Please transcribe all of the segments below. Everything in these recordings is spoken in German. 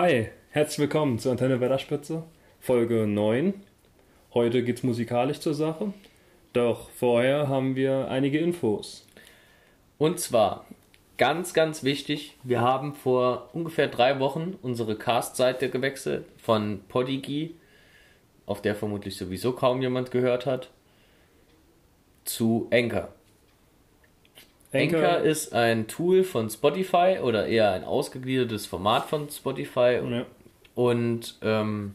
Hi, herzlich willkommen zur Antenne Wetterspitze, Folge 9. Heute geht's musikalisch zur Sache, doch vorher haben wir einige Infos. Und zwar, ganz, ganz wichtig, wir haben vor ungefähr drei Wochen unsere Cast-Seite gewechselt von Podigy, auf der vermutlich sowieso kaum jemand gehört hat, zu Anchor. Anchor- Anchor ist ein Tool von Spotify oder eher ein ausgegliedertes Format von Spotify. Ja. und ähm,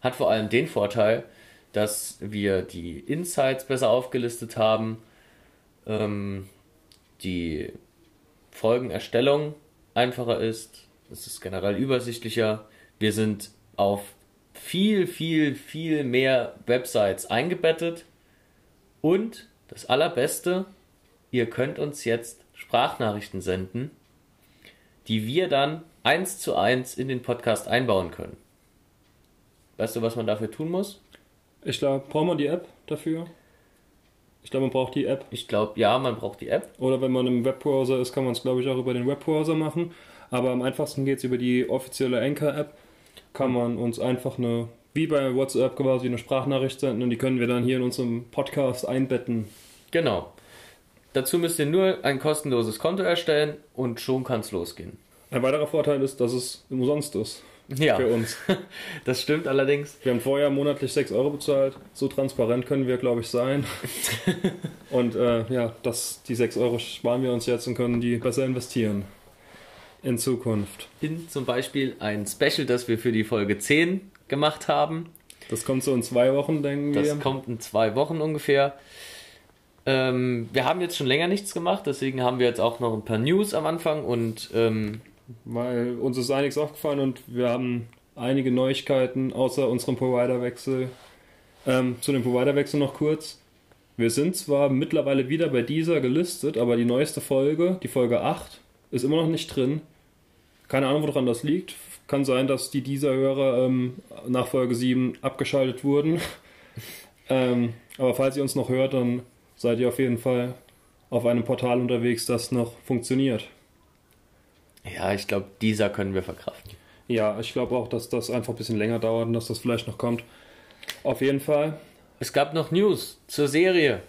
hat vor allem den Vorteil, dass wir die Insights besser aufgelistet haben, ähm, die Folgenerstellung einfacher ist, es ist generell übersichtlicher, wir sind auf viel, viel, viel mehr Websites eingebettet. Und das Allerbeste, ihr könnt uns jetzt Sprachnachrichten senden, die wir dann eins zu eins in den Podcast einbauen können. Weißt du, was man dafür tun muss? Ich glaube, braucht man die App dafür? Ich glaube, man braucht die App. Ich glaube, ja, man braucht die App. Oder wenn man im Webbrowser ist, kann man es, glaube ich, auch über den Webbrowser machen. Aber am einfachsten geht es über die offizielle Anchor-App. Kann man uns einfach eine, wie bei WhatsApp quasi, eine Sprachnachricht senden und die können wir dann hier in unserem Podcast einbetten. Genau. Dazu müsst ihr nur ein kostenloses Konto erstellen und schon kann es losgehen. Ein weiterer Vorteil ist, dass es umsonst ist Ja, für uns. das stimmt allerdings. Wir haben vorher monatlich 6 Euro bezahlt. So transparent können wir, glaube ich, sein. Und äh, ja, das, die 6 Euro sparen wir uns jetzt und können die besser investieren. In Zukunft. In zum Beispiel ein Special, das wir für die Folge 10 gemacht haben. Das kommt so in zwei Wochen, denken Das wir. kommt in zwei Wochen ungefähr. Ähm, wir haben jetzt schon länger nichts gemacht, deswegen haben wir jetzt auch noch ein paar News am Anfang und ähm, Weil uns ist einiges aufgefallen und wir haben einige Neuigkeiten außer unserem Providerwechsel. Ähm, zu dem Providerwechsel noch kurz. Wir sind zwar mittlerweile wieder bei dieser gelistet, aber die neueste Folge, die Folge 8, ist immer noch nicht drin. Keine Ahnung, woran das liegt. Kann sein, dass die dieser Hörer ähm, nach Folge 7 abgeschaltet wurden. ähm, aber falls ihr uns noch hört, dann seid ihr auf jeden Fall auf einem Portal unterwegs, das noch funktioniert. ja, ich glaube, dieser können wir verkraften. Ja, ich glaube auch, dass das einfach ein bisschen länger dauert und dass das vielleicht noch kommt. Auf jeden Fall. Es gab noch News zur Serie.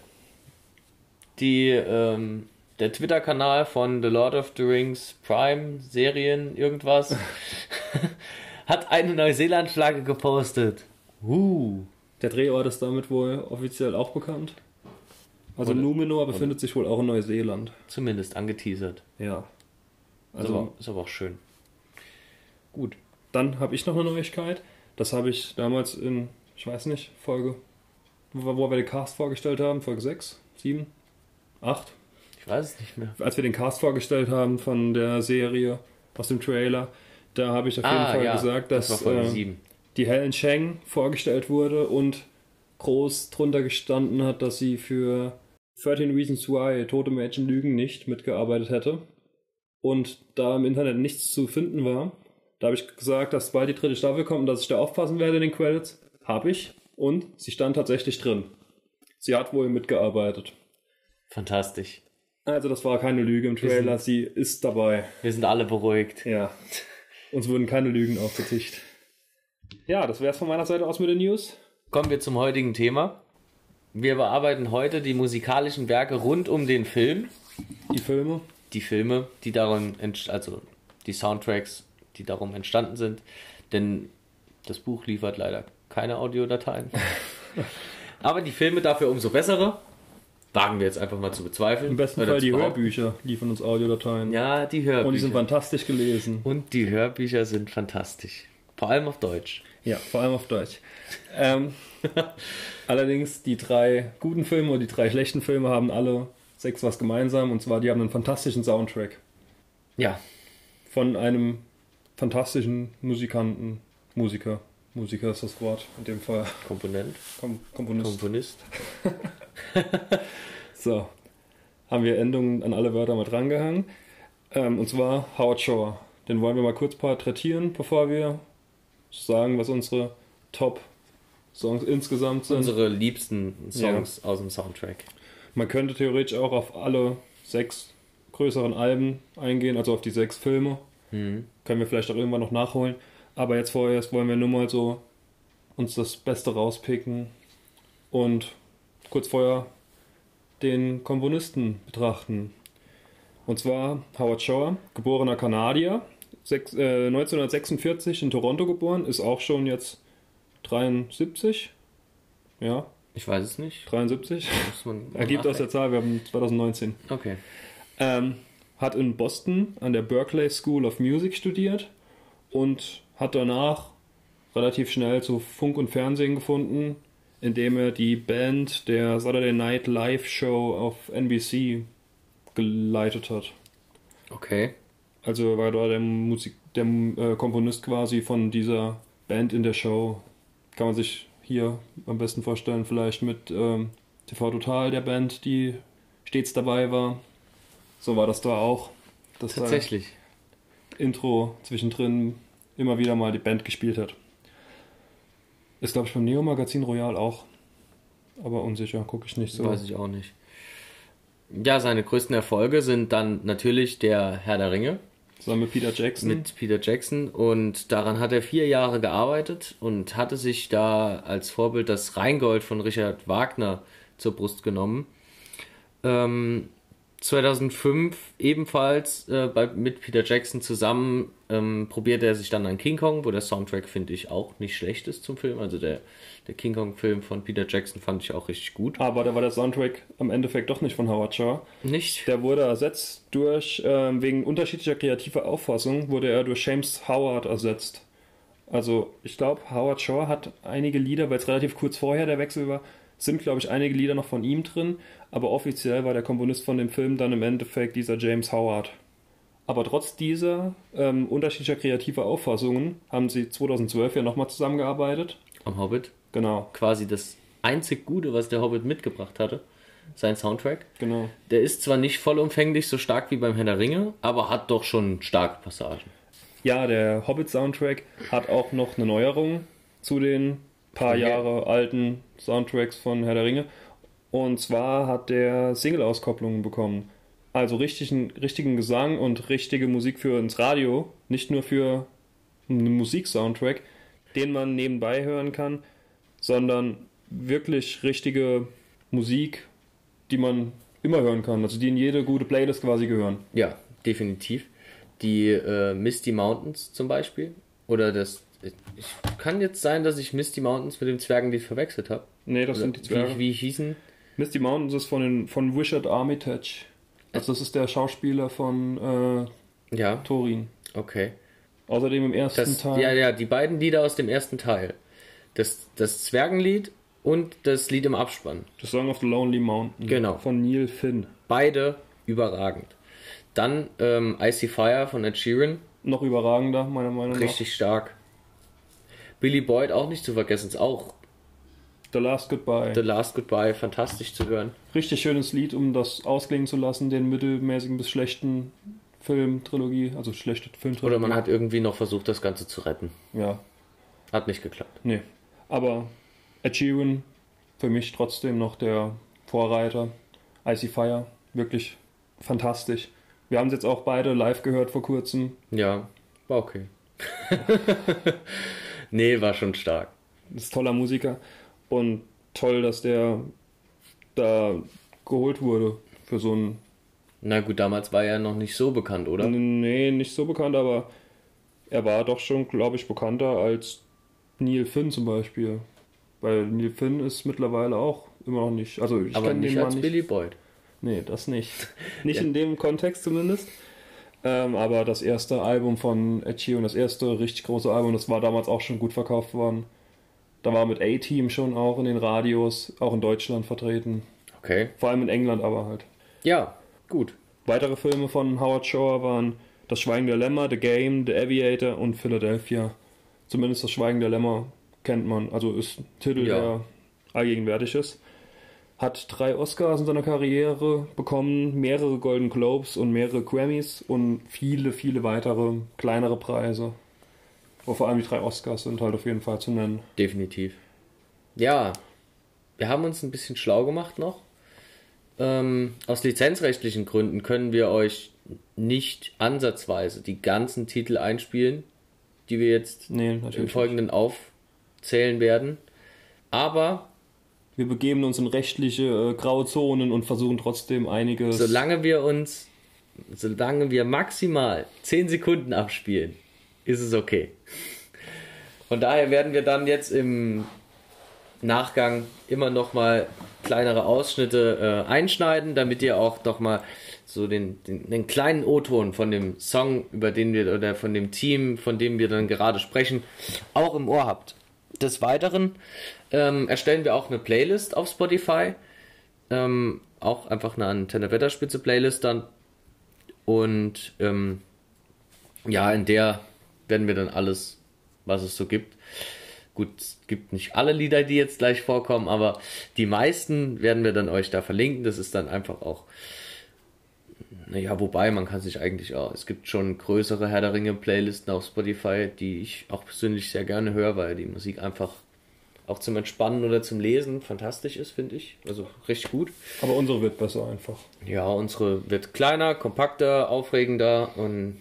Die, ähm, der Twitter-Kanal von The Lord of the Rings Prime Serien irgendwas hat eine Neuseeland-Flagge gepostet. Uh. Der Drehort ist damit wohl offiziell auch bekannt. Also Und- Numenor befindet sich wohl auch in Neuseeland. Zumindest angeteasert. Ja. Ist, Also aber, ist aber auch schön. Gut. dann habe ich noch eine Neuigkeit. Das habe ich damals in, ich weiß nicht, Folge, wo, wo wir den Cast vorgestellt haben, Folge 6, 7, 8. Ich weiß es nicht mehr. Als wir den Cast vorgestellt haben von der Serie aus dem Trailer, da habe ich auf jeden Fall gesagt, dass Ah, das äh, 7. die Helen Cheng vorgestellt wurde und groß drunter gestanden hat, dass sie für 13 Reasons Why Tote Mädchen lügen nicht mitgearbeitet hätte. Und da im Internet nichts zu finden war, da habe ich gesagt, dass bald die dritte Staffel kommt und dass ich da aufpassen werde in den Credits. Habe ich. Und sie stand tatsächlich drin. Sie hat wohl mitgearbeitet. Fantastisch. Also das war keine Lüge im Trailer, sie ist dabei. Wir sind alle beruhigt. Ja. Uns wurden keine Lügen aufgetischt. Ja, das wäre es von meiner Seite aus mit den News. Kommen wir zum heutigen Thema. Wir bearbeiten heute die musikalischen Werke rund um den Film. Die Filme. Die Filme, die darum, entst- also die Soundtracks, die darum entstanden sind. Denn das Buch liefert leider keine Audiodateien. Aber die Filme dafür umso bessere. Wagen wir jetzt einfach mal zu bezweifeln. Im besten Oder Fall die. Hörbücher liefern uns Audiodateien. Ja, die Hörbücher. Und die sind fantastisch gelesen. Und die Hörbücher sind fantastisch. Vor allem auf Deutsch. Ja, vor allem auf Deutsch. Ähm, allerdings, die drei guten Filme und die drei schlechten Filme haben alle sechs was gemeinsam. Und zwar, die haben einen fantastischen Soundtrack. Ja, Von einem fantastischen Musikanten. Musiker. Musiker ist das Wort in dem Fall. Komponent, Kom Komponist. Komponist. So, haben wir Endungen an alle Wörter mal drangehangen. Ähm, und zwar Howard Shore. Den wollen wir mal kurz porträtieren, bevor wir sagen, was unsere Top-Songs insgesamt sind. Unsere liebsten Songs aus dem Soundtrack. Man könnte theoretisch auch auf alle sechs größeren Alben eingehen, also auf die sechs Filme. Können wir vielleicht auch irgendwann noch nachholen. Aber jetzt vorerst wollen wir nur mal so uns das Beste rauspicken und kurz vorher den Komponisten betrachten. Und zwar Howard Shore, geborener Kanadier, sechs, äh, 1946 in Toronto geboren, ist auch schon jetzt 73. Ja, Ich weiß es nicht. 73. Muss man Ergibt aus der Zahl, wir haben 2019. Okay. Ähm, hat in Boston an der Berkeley School of Music studiert und hat danach relativ schnell zu Funk und Fernsehen gefunden, indem er die Band der Saturday Night Live Show auf NBC geleitet hat. Okay. Also war da der Musik, der äh, Komponist quasi von dieser Band in der Show. Kann man sich hier am besten vorstellen, vielleicht mit ähm, TV Total, der Band, die stets dabei war. So war das da auch. Das da Tatsächlich. Intro zwischendrin immer wieder mal die Band gespielt hat. Ist, glaube ich, beim Neo Magazin Royal auch. Aber unsicher, gucke ich nicht so. Weiß ich auch nicht. Ja, seine größten Erfolge sind dann natürlich der Herr der Ringe Zusammen mit Peter Jackson. mit Peter Jackson und daran hat er vier Jahre gearbeitet und hatte sich da als Vorbild das Rheingold von Richard Wagner zur Brust genommen. Ähm, 2005 ebenfalls äh, bei, mit Peter Jackson zusammen ähm, probierte er sich dann an King Kong, wo der Soundtrack finde ich auch nicht schlecht ist zum Film. Also der, der King Kong Film von Peter Jackson fand ich auch richtig gut. Aber da war der Soundtrack am Endeffekt doch nicht von Howard Shaw. Nicht? Der wurde ersetzt durch, ähm, wegen unterschiedlicher kreativer Auffassung, wurde er durch James Howard ersetzt. Also ich glaube, Howard Shaw hat einige Lieder, weil es relativ kurz vorher der Wechsel war, sind glaube ich einige Lieder noch von ihm drin, aber offiziell war der Komponist von dem Film dann im Endeffekt dieser James Howard. Aber trotz dieser ähm, unterschiedlicher kreativer Auffassungen haben sie 2012 ja nochmal zusammengearbeitet. Am Hobbit. Genau, Quasi das einzig Gute, was der Hobbit mitgebracht hatte. Sein Soundtrack. genau. Der ist zwar nicht vollumfänglich so stark wie beim Herr der Ringe, aber hat doch schon starke Passagen. Ja, der Hobbit-Soundtrack hat auch noch eine Neuerung zu den paar Okay. Jahre alten Soundtracks von Herr der Ringe. Und zwar hat der Single-Auskopplungen bekommen. Also richtigen, richtigen Gesang und richtige Musik für ins Radio, nicht nur für einen Musiksoundtrack, den man nebenbei hören kann, sondern wirklich richtige Musik, die man immer hören kann, also die in jede gute Playlist quasi gehören. Ja, definitiv. Die äh, Misty Mountains zum Beispiel. Oder das. Ich, kann jetzt sein, dass ich Misty Mountains mit dem Zwergenlied verwechselt habe. Nee, das sind die Zwerge. Wie, wie hießen? Misty Mountains ist von, den, von Richard Armitage. Also das ist der Schauspieler von äh, Ja, Thorin. okay. Außerdem im ersten Das, Teil. ja, ja, die beiden Lieder aus dem ersten Teil. Das, das Zwergenlied und das Lied im Abspann. The Song of the Lonely Mountain. Genau. Von Neil Finn. Beide überragend. Dann ähm, Icy Fire von Ed Sheeran. Noch überragender, meiner Meinung Richtig stark. Billy Boyd auch nicht zu vergessen, ist auch. The Last Goodbye. The Last Goodbye fantastisch zu hören. Richtig schönes Lied, um das ausklingen zu lassen, den mittelmäßigen bis schlechten Film-Trilogie. Also schlechte Filmtrilogie. Oder man hat irgendwie noch versucht, das Ganze zu retten. Ja, Hat nicht geklappt. nee. Aber Ed Sheeran für mich trotzdem noch der Vorreiter. Icy Fire, wirklich fantastisch. Wir haben es jetzt auch beide live gehört vor kurzem. Ja, war okay. nee, war schon stark. ist toller Musiker und toll, dass der da geholt wurde für so ein Na gut, damals war er noch nicht so bekannt, oder? nee, nicht so bekannt, aber er war doch schon, glaube ich, bekannter als Neil Finn zum Beispiel. Weil Neil Finn ist mittlerweile auch immer noch nicht. Also ich Aber nicht den als Mann Billy Boyd. Nee, das nicht. Nicht Ja. in dem Kontext zumindest. Ähm, aber das erste Album von Ed Sheeran, das erste richtig große Album, das war damals auch schon gut verkauft worden. Da war mit A-Team schon auch in den Radios, auch in Deutschland vertreten. Okay. Vor allem in England aber halt. Ja, gut. Weitere Filme von Howard Shore waren Das Schweigen der Lämmer, The Game, The Aviator und Philadelphia. Zumindest Das Schweigen der Lämmer kennt man, also ist ein Titel, Ja. der allgegenwärtig ist. Hat drei Oscars in seiner Karriere bekommen, mehrere Golden Globes und mehrere Grammys und viele, viele weitere kleinere Preise. Aber vor allem die drei Oscars sind halt auf jeden Fall zu nennen. Definitiv. Ja, wir haben uns ein bisschen schlau gemacht noch. Ähm, aus lizenzrechtlichen Gründen können wir euch nicht ansatzweise die ganzen Titel einspielen, die wir jetzt Nee, im. Folgenden aufzählen werden. Aber Wir begeben uns in rechtliche äh, Grauzonen und versuchen trotzdem einiges. solange wir uns, solange wir maximal 10 Sekunden abspielen, ist es okay. Von daher werden wir dann jetzt im Nachgang immer noch mal kleinere Ausschnitte äh, einschneiden, damit ihr auch noch mal so den, den, den kleinen O-Ton von dem Song, über den wir oder von dem Team, von dem wir dann gerade sprechen, auch im Ohr habt. Des Weiteren ähm, erstellen wir auch eine Playlist auf Spotify, ähm, auch einfach eine Antenne Wetterspitze Playlist dann und ähm, ja, in der werden wir dann alles, was es so gibt. Gut, es gibt nicht alle Lieder, die jetzt gleich vorkommen, aber die meisten werden wir dann euch da verlinken. Das ist dann einfach auch, naja, wobei man kann sich eigentlich auch, es gibt schon größere Herr der Ringe Playlisten auf Spotify, die ich auch persönlich sehr gerne höre, weil die Musik einfach auch zum Entspannen oder zum Lesen fantastisch ist, finde ich. Also richtig gut. Aber unsere wird besser einfach. Ja, unsere wird kleiner, kompakter, aufregender und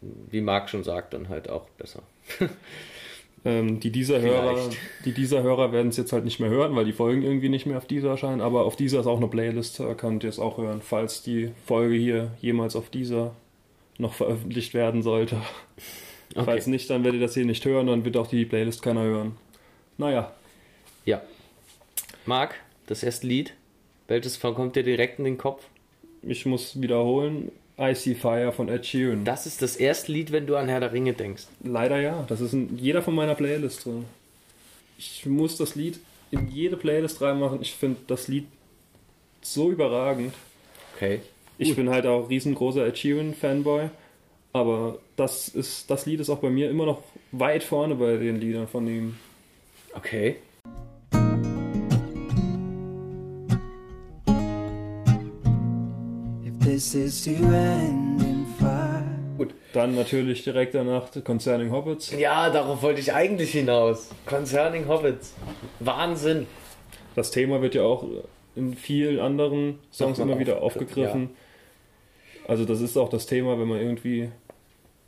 wie Marc schon sagt, dann halt auch besser. Ähm, die dieser Hörer, Vielleicht. die dieser Hörer werden es jetzt halt nicht mehr hören, weil die Folgen irgendwie nicht mehr auf dieser erscheinen. Aber auf dieser ist auch eine Playlist, da könnt ihr es auch hören, falls die Folge hier jemals auf dieser noch veröffentlicht werden sollte. Falls nicht, dann werdet ihr das hier nicht hören, dann wird auch die Playlist keiner hören. Naja, Ja. Marc, das erste Lied, welches kommt dir direkt in den Kopf? ich muss wiederholen. I See Fire von Ed Sheeran. Das ist das erste Lied, wenn du an Herr der Ringe denkst. Leider ja. Das ist in jeder von meiner Playlist drin. Ich muss das Lied in jede Playlist reinmachen. Ich finde das Lied so überragend. Okay. Ich bin halt auch riesengroßer Ed Sheeran Fanboy. Aber das ist das Lied ist auch bei mir immer noch weit vorne bei den Liedern von ihm. Okay. If this is to end in fire. Gut. Dann natürlich direkt danach Concerning Hobbits. Ja, darauf wollte ich eigentlich hinaus. Concerning Hobbits. Wahnsinn. Das Thema wird ja auch in vielen anderen Songs immer wieder aufgegriffen, aufgegriffen. Also das ist auch das Thema, wenn man irgendwie...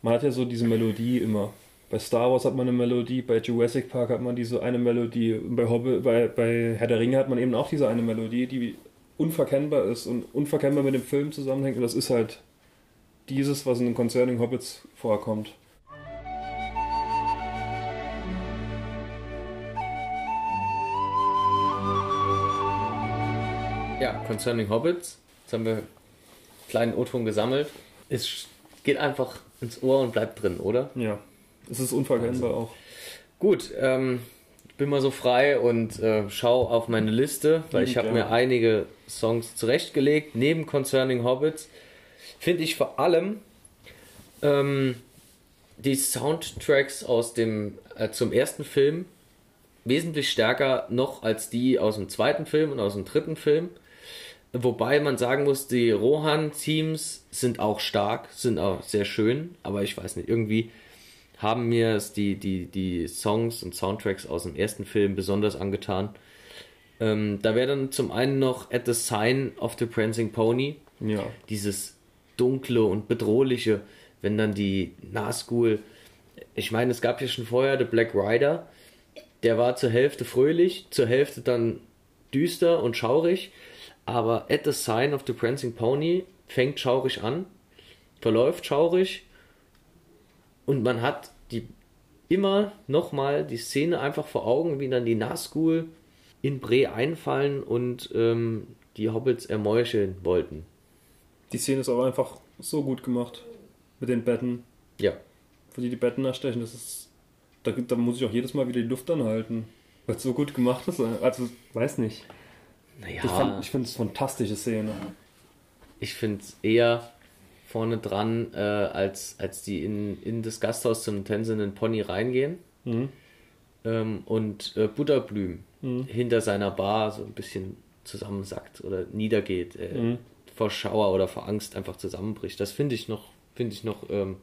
Man hat ja so diese Melodie immer. Bei Star Wars hat man eine Melodie, bei Jurassic Park hat man diese eine Melodie, bei, Hobbit, bei, bei Herr der Ringe hat man eben auch diese eine Melodie, die unverkennbar ist und unverkennbar mit dem Film zusammenhängt. Und das ist halt dieses, was in den Concerning Hobbits vorkommt. Ja, Concerning Hobbits. Jetzt haben wir einen kleinen O-Ton gesammelt. Es geht einfach ins Ohr und bleibt drin, oder? Ja, es ist unverkennbar auch. Gut, ähm, ich bin mal so frei und äh, schau auf meine Liste, weil ich habe mir einige Songs zurechtgelegt. Neben Concerning Hobbits finde ich vor allem ähm, die Soundtracks aus dem äh, zum ersten Film wesentlich stärker noch als die aus dem zweiten Film und aus dem dritten Film. Wobei man sagen muss, die Rohan-Teams sind auch stark, sind auch sehr schön, aber ich weiß nicht, irgendwie haben mir es die, die, die Songs und Soundtracks aus dem ersten Film besonders angetan. Ähm, da wäre dann zum einen noch At the Sign of the Prancing Pony, Ja, dieses dunkle und bedrohliche, wenn dann die Nazgul, ich meine, es gab ja schon vorher The Black Rider, der war zur Hälfte fröhlich, zur Hälfte dann düster und schaurig, aber At the Sign of the Prancing Pony fängt schaurig an, verläuft schaurig und man hat die immer nochmal die Szene einfach vor Augen, wie dann die Nazgul in Bre einfallen und ähm, die Hobbits ermeucheln wollten. die Szene ist aber einfach so gut gemacht. Mit den Betten, Ja, wo die die Betten erstechen. Das ist, da, da muss ich auch jedes Mal wieder die Luft anhalten. Weil es so gut gemacht ist. Also, weiß nicht. naja, Ich, fand, ich finde es eine fantastische Szene. ich finde es eher vorne dran, äh, als, als die in, in das Gasthaus zum tänzenden Pony reingehen Mhm. ähm, und äh, Butterblüm Mhm. hinter seiner Bar so ein bisschen zusammensackt oder niedergeht, äh, Mhm. vor Schauer oder vor Angst einfach zusammenbricht. Das finde ich noch, finde ich noch ähm,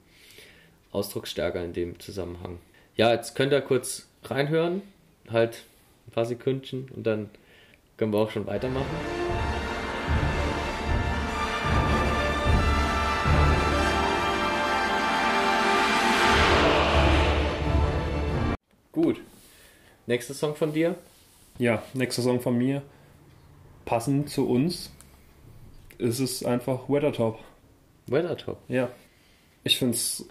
ausdrucksstärker in dem Zusammenhang. Ja, jetzt könnt ihr kurz reinhören, halt ein paar Sekündchen und dann können wir auch schon weitermachen. Nächster Song von dir? Ja, nächster Song von mir. Passend zu uns ist es einfach Weathertop. Weathertop. Ja. Ich finde es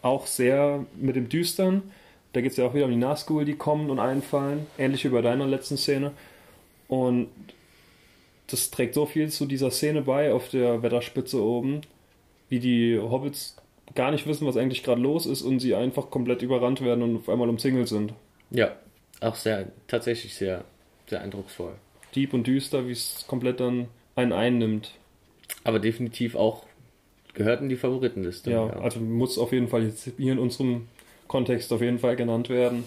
auch sehr mit dem Düstern. Da geht es ja auch wieder um die Nahschool, die kommen und einfallen. Ähnlich wie bei deiner letzten Szene. Und das trägt so viel zu dieser Szene bei auf der Wetterspitze oben, wie die Hobbits gar nicht wissen, was eigentlich gerade los ist und sie einfach komplett überrannt werden und auf einmal umzingelt sind. Ja, auch sehr, tatsächlich sehr, sehr eindrucksvoll. Deep und düster, wie es komplett dann einen einnimmt. Aber definitiv auch gehört in die Favoritenliste. Ja, also muss auf jeden Fall jetzt hier in unserem Kontext auf jeden Fall genannt werden.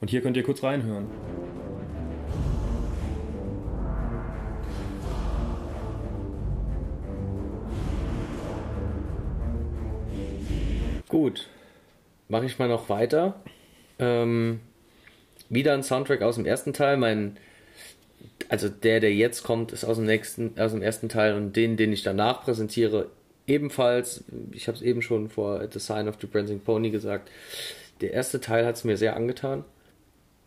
Und hier könnt ihr kurz reinhören. Gut, mache ich mal noch weiter. Ähm, wieder ein Soundtrack aus dem ersten Teil. Mein, also der, der jetzt kommt, ist aus dem nächsten, aus dem ersten Teil und den, den ich danach präsentiere, ebenfalls. Ich habe es eben schon vor The Sign of the Prancing Pony gesagt. Der erste Teil hat es mir sehr angetan.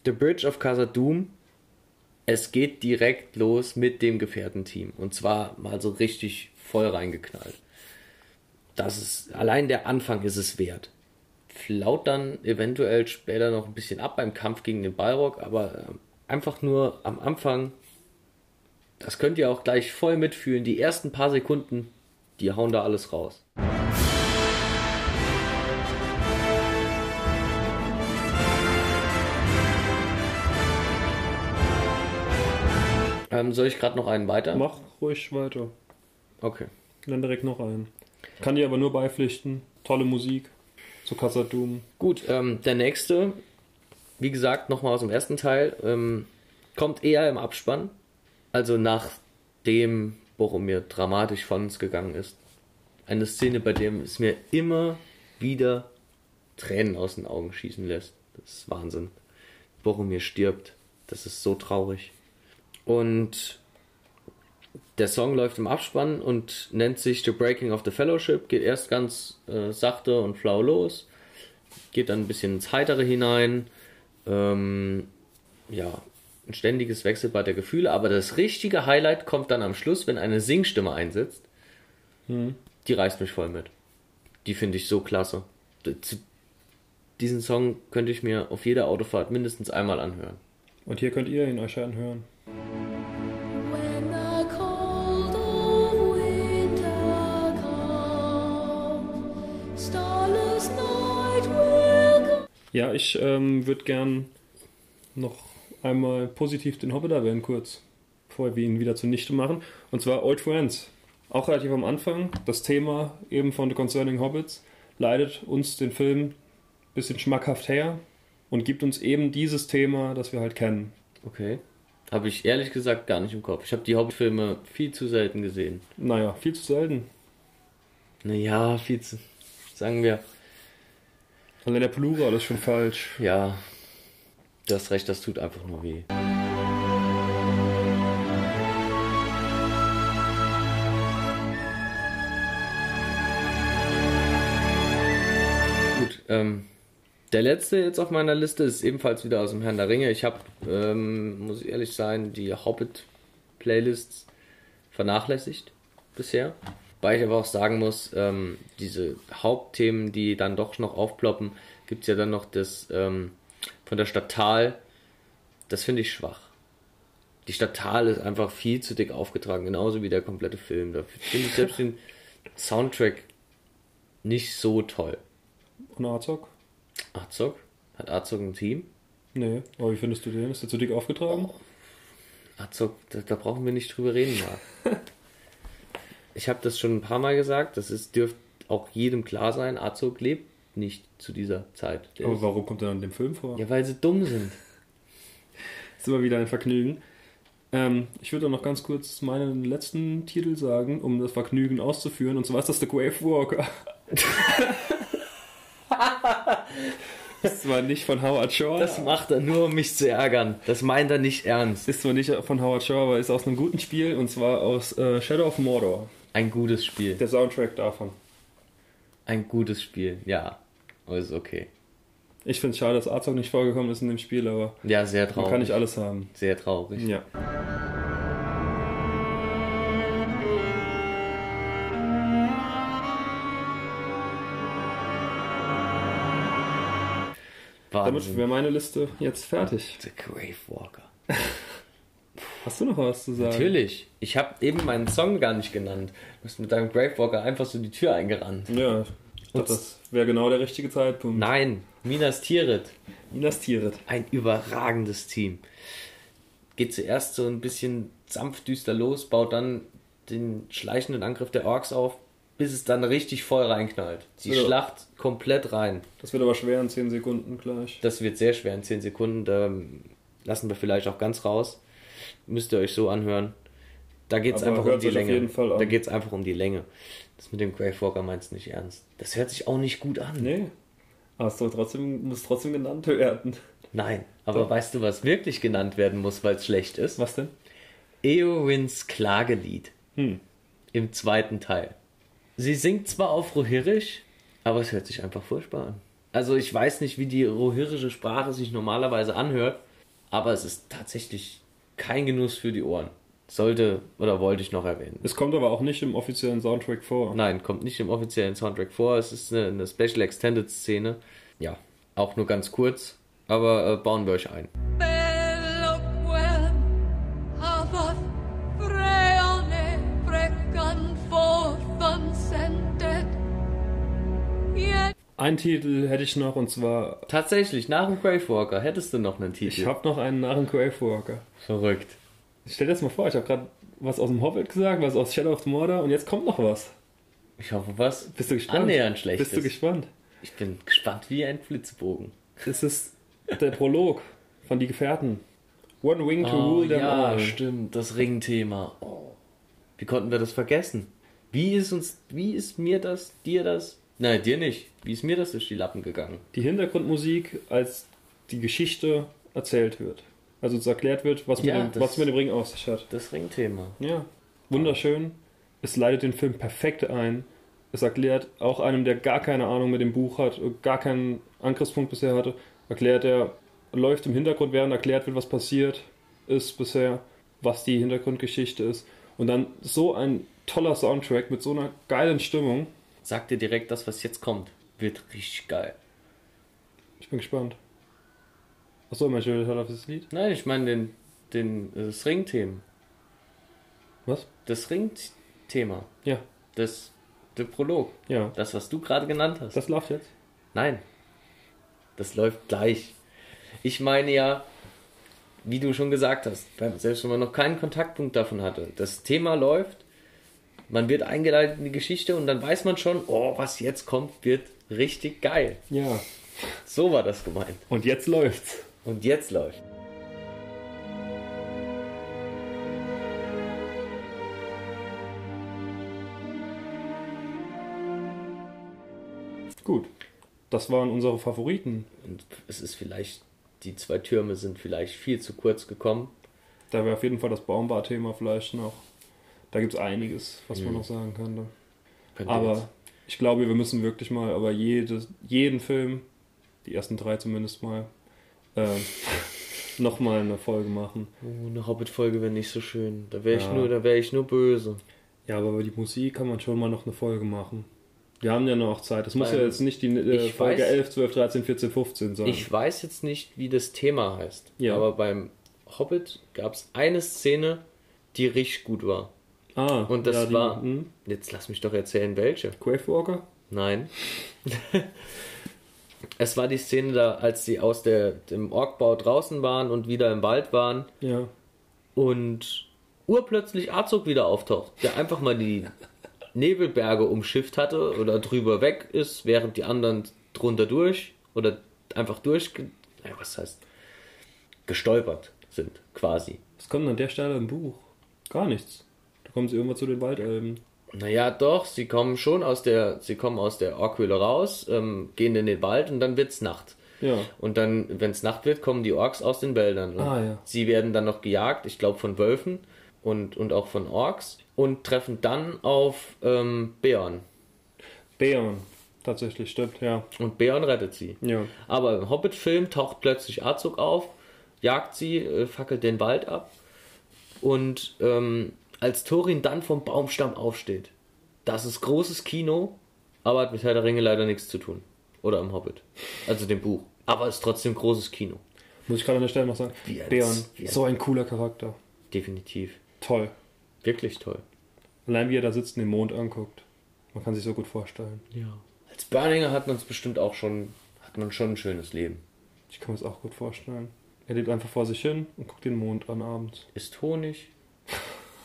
The Bridge of Casa Doom. Es geht direkt los mit dem Gefährtenteam. Und zwar mal so richtig voll reingeknallt. Das ist, allein der Anfang ist es wert. Flaut dann eventuell später noch ein bisschen ab beim Kampf gegen den Balrog, aber äh, einfach nur am Anfang, das könnt ihr auch gleich voll mitfühlen. Die ersten paar Sekunden, die hauen da alles raus. Ähm, soll ich gerade noch einen weiter? Mach ruhig weiter. Okay. Dann direkt noch einen. Kann dir aber nur beipflichten. Tolle Musik. Zu Casa. Gut, ähm, der nächste, wie gesagt, nochmal aus dem ersten Teil, ähm, kommt eher im Abspann. Also nachdem Boromir dramatisch von uns gegangen ist. Eine Szene, bei der es mir immer wieder Tränen aus den Augen schießen lässt. Das ist Wahnsinn. Boromir stirbt. Das ist so traurig. Und der Song läuft im Abspann und nennt sich The Breaking of the Fellowship. Geht erst ganz äh, sachte und flau los. Geht dann ein bisschen ins Heitere hinein. Ähm, ja, ein ständiges Wechselbad der Gefühle. Aber das richtige Highlight kommt dann am Schluss, wenn eine Singstimme einsetzt. Die reißt mich voll mit. Die finde ich so klasse. Diesen Song könnte ich mir auf jeder Autofahrt mindestens einmal anhören. Und hier könnt ihr ihn euch anhören. Ja, ich ähm, würde gern noch einmal positiv den Hobbit erwähnen, kurz, bevor wir ihn wieder zunichte machen. Und zwar Old Friends. Auch relativ am Anfang. Das Thema eben von The Concerning Hobbits leitet uns den Film ein bisschen schmackhaft her und gibt uns eben dieses Thema, das wir halt kennen. Okay. Habe ich ehrlich gesagt gar nicht im Kopf. Ich habe die Hauptfilme viel zu selten gesehen. Naja, viel zu selten. Naja, viel zu. Sagen wir. Allein der Plural ist schon falsch. Ja. Du hast recht, das tut einfach nur weh. Gut, ähm, der letzte jetzt auf meiner Liste ist ebenfalls wieder aus dem Herrn der Ringe. Ich habe, ähm, muss ich ehrlich sein, die Hobbit-Playlists vernachlässigt bisher. Weil ich aber auch sagen muss, ähm, diese Hauptthemen, die dann doch noch aufploppen, gibt es ja dann noch das ähm, von der Stadt Tal. Das finde ich schwach. Die Stadt Tal ist einfach viel zu dick aufgetragen, genauso wie der komplette Film. Da finde ich selbst den Soundtrack nicht so toll. Und Azog? Azog? Hat Azog ein Team? Nee, aber wie findest du den? Ist der zu dick aufgetragen? Azog, da, da brauchen wir nicht drüber reden, Marc. Ich habe das schon ein paar Mal gesagt, das ist, dürfte auch jedem klar sein, Azog lebt nicht zu dieser Zeit. Der Aber warum kommt er dann in dem Film vor? ja, weil sie dumm sind. ist immer wieder ein Vergnügen. Ähm, ich würde noch ganz kurz meinen letzten Titel sagen, um das Vergnügen auszuführen. Und zwar ist das The Grave Walker. ist zwar nicht von Howard Shaw. Das macht er nur, um mich zu ärgern. Das meint er nicht ernst. ist zwar nicht von Howard Shaw, aber ist aus einem guten Spiel. Und zwar aus äh, Shadow of Mordor. Ein gutes Spiel. Der Soundtrack davon. Ein gutes Spiel, ja. Aber ist okay. Ich finde es schade, dass Arzog nicht vorgekommen ist in dem Spiel, aber Ja, sehr man traurig. kann nicht alles haben. Sehr traurig. Ja. Damit Wahnsinn. wäre meine Liste jetzt fertig. The Grave Walker. Hast du noch was zu sagen? Natürlich. Ich habe eben meinen Song gar nicht genannt. Du hast mit deinem Grave Walker einfach so die Tür eingerannt. Ja, ich glaub, das wäre genau der richtige Zeitpunkt. Nein, Minas Tirith. Minas Tirith. Ein überragendes Team. Geht zuerst so ein bisschen sanft düster los, baut dann den schleichenden Angriff der Orks auf, bis es dann richtig voll reinknallt. Die Ja. Schlacht komplett rein. Das wird aber schwer in 10 Sekunden gleich. Das wird sehr schwer in 10 Sekunden. Da lassen wir vielleicht auch ganz raus. Müsst ihr euch so anhören. Da geht es einfach um die Länge. Da geht es einfach um die Länge. Das mit dem Grave Walker meinst du nicht ernst. Das hört sich auch nicht gut an. Nee. Aber es trotzdem, muss trotzdem genannt werden. Nein. Aber weißt du, was wirklich genannt werden muss, weil es schlecht ist? Was denn? Eowins Klagelied. Hm. Im zweiten Teil. Sie singt zwar auf Rohirrisch, aber es hört sich einfach furchtbar an. Also ich weiß nicht, wie die rohirrische Sprache sich normalerweise anhört, aber es ist tatsächlich kein Genuss für die Ohren. Sollte oder wollte ich noch erwähnen. Es kommt aber auch nicht im offiziellen Soundtrack vor. Nein, kommt nicht im offiziellen Soundtrack vor. Es ist eine, eine Special Extended Szene. Ja, auch nur ganz kurz, aber äh, bauen wir euch ein. Einen Titel hätte ich noch und zwar, Tatsächlich, nach dem Grave Walker hättest du noch einen Titel. ich habe noch einen nach dem Grave Walker. Verrückt. Stell dir das mal vor, ich habe gerade was aus dem Hobbit gesagt, was aus Shadow of the Mordor und jetzt kommt noch was. Ich hoffe, was Bist du gespannt? annähernd schlecht Bist du gespannt? Ich bin gespannt wie ein Flitzebogen. Es ist der Prolog von Die Gefährten. One Wing to Oh, Rule Them ja, All. stimmt, das Ringthema. Oh. Wie konnten wir das vergessen? Wie ist uns, wie ist mir das, dir das? Nein, dir nicht. Wie ist mir das durch die Lappen gegangen? Die Hintergrundmusik, als die Geschichte erzählt wird. Also es erklärt wird, was, Ja, mit, dem, das- was mit dem Ring auf sich hat. Das Ringthema. Ja, wunderschön. Es leitet den Film perfekt ein. Es erklärt auch einem, der gar keine Ahnung mit dem Buch hat, gar keinen Angriffspunkt bisher hatte, erklärt er, läuft im Hintergrund, während erklärt wird, was passiert ist bisher, was die Hintergrundgeschichte ist. Und dann so ein toller Soundtrack mit so einer geilen Stimmung. Sag dir direkt, das, was jetzt kommt, wird richtig geil. Ich bin gespannt. Achso, mein schönes auf das Lied. Nein, ich meine den, den, das Ringthema. Was? Das Ringthema. Ja, Das, der Prolog. ja. Das, was du gerade genannt hast. Das läuft jetzt. Nein. Das läuft gleich. Ich meine ja, wie du schon gesagt hast, selbst wenn man noch keinen Kontaktpunkt davon hatte, das Thema läuft, man wird eingeleitet in die Geschichte und dann weiß man schon, oh, was jetzt kommt, wird richtig geil. Ja. So war das gemeint. Und jetzt läuft's. Und jetzt läuft. Gut. Das waren unsere Favoriten. Und es ist vielleicht, die zwei Türme sind vielleicht viel zu kurz gekommen. Da wäre auf jeden Fall das Baumbar-Thema vielleicht noch. Da gibt es einiges, was man Mhm. noch sagen könnte. Könnte Aber jetzt- ich glaube, wir müssen wirklich mal aber jedes, jeden Film, die ersten drei zumindest mal, ähm, nochmal eine Folge machen. Oh, eine Hobbit-Folge wäre nicht so schön. Da wäre ich Ja. nur, da wäre ich nur böse. Ja, aber über die Musik kann man schon mal noch eine Folge machen. Wir haben ja noch Zeit. Das muss ja jetzt nicht die äh, Folge weiß- 11, 12, 13, 14, 15 sein. Ich weiß jetzt nicht, wie das Thema heißt. Ja. Aber beim Hobbit gab es eine Szene, die richtig gut war. Ah, Und das ja, die, war- Hm, Jetzt lass mich doch erzählen, welche. Grave Walker? Nein. es war die Szene da, als sie aus der, dem Orkbau draußen waren und wieder im Wald waren Ja. und urplötzlich Azog wieder auftaucht, der einfach mal die Nebelberge umschifft hatte oder drüber weg ist, während die anderen drunter durch oder einfach durch, naja, was heißt, gestolpert sind, quasi. Was kommt an der Stelle im Buch? Gar nichts. Kommen sie irgendwann zu den Waldelben. Naja, doch, sie kommen schon aus der, sie kommen aus der Orkhöhle raus, ähm, gehen in den Wald und dann wird's Nacht. Ja. Und dann, wenn es Nacht wird, kommen die Orks aus den Wäldern. Und Ah, ja. Sie werden dann noch gejagt, ich glaube von Wölfen und, und auch von Orks und treffen dann auf ähm, Beorn. Beorn. tatsächlich, stimmt, ja. Und Beorn rettet sie. Ja. Aber im Hobbit-Film taucht plötzlich Azog auf, jagt sie, äh, fackelt den Wald ab. Und ähm, als Thorin dann vom Baumstamm aufsteht, das ist großes Kino, aber hat mit Herr der Ringe leider nichts zu tun. Oder im Hobbit. Also dem Buch. Aber ist trotzdem großes Kino. Muss ich gerade an der Stelle noch sagen. Wie als- Beorn, wie als- so ein cooler Charakter. Definitiv. Toll. Wirklich toll. Allein wie er da sitzt und den Mond anguckt. Man kann sich so gut vorstellen. Ja. Als Burninger hat man es bestimmt auch schon, hat man schon ein schönes Leben. Ich kann mir das auch gut vorstellen. Er lebt einfach vor sich hin und guckt den Mond an abends. Ist Honig.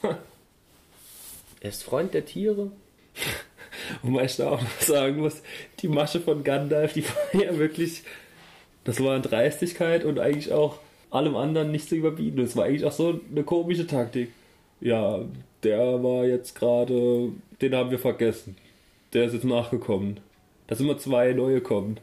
Er ist Freund der Tiere. Wobei ich da auch noch sagen muss, die Masche von Gandalf, die war ja wirklich, das war eine Dreistigkeit und eigentlich auch allem anderen nicht zu überbieten. Das war eigentlich auch so eine komische Taktik. Ja, der war jetzt gerade, den haben wir vergessen. Der ist jetzt nachgekommen. Da sind immer zwei neue kommen.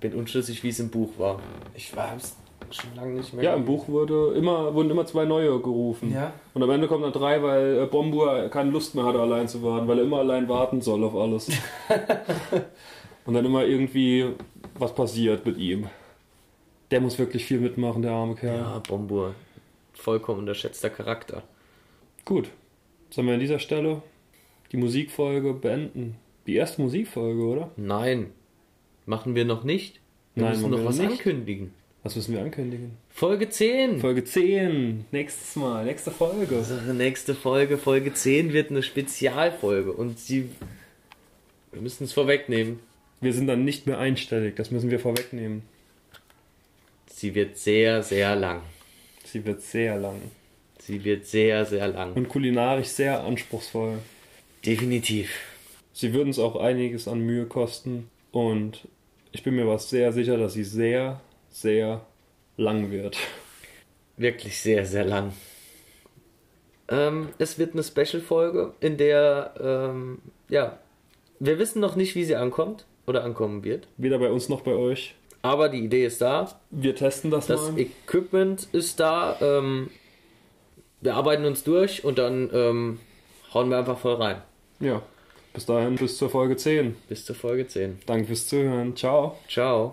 Bin unschlüssig, wie es im Buch war. Ich war es schon lange nicht mehr. Ja, im Buch wurde immer, wurden immer zwei neue gerufen. Ja. Und am Ende kommen dann drei, weil äh, Bombur keine Lust mehr hatte, allein zu warten, weil er immer allein warten soll auf alles. Und dann immer irgendwie was passiert mit ihm. Der muss wirklich viel mitmachen, der arme Kerl. Ja, Bombur. Vollkommen unterschätzter Charakter. Gut. Sollen wir an dieser Stelle die Musikfolge beenden? Die erste Musikfolge, oder? Nein, machen wir noch nicht. Wir Nein, müssen noch wir was nicht. ankündigen. Was müssen wir ankündigen? Folge 10. Folge 10. Nächstes Mal, nächste Folge. Unsere nächste Folge, Folge 10, wird eine Spezialfolge. Und sie. Wir müssen es vorwegnehmen. Wir sind dann nicht mehr einstellig, das müssen wir vorwegnehmen. Sie wird sehr, sehr lang. Sie wird sehr lang. Sie wird sehr, sehr lang. Und kulinarisch sehr anspruchsvoll. Definitiv. Sie würden uns auch einiges an Mühe kosten und ich bin mir was sehr sicher, dass sie sehr, sehr lang wird. Wirklich sehr, sehr lang. Ähm, es wird eine Special-Folge, in der, ähm, ja, wir wissen noch nicht, wie sie ankommt oder ankommen wird. Weder bei uns noch bei euch. Aber die Idee ist da. Wir testen das, Das mal. Equipment ist da. Ähm, wir arbeiten uns durch und dann ähm, hauen wir einfach voll rein. Ja. Bis dahin, bis zur Folge 10. Bis zur Folge 10. Danke fürs Zuhören. Ciao. Ciao.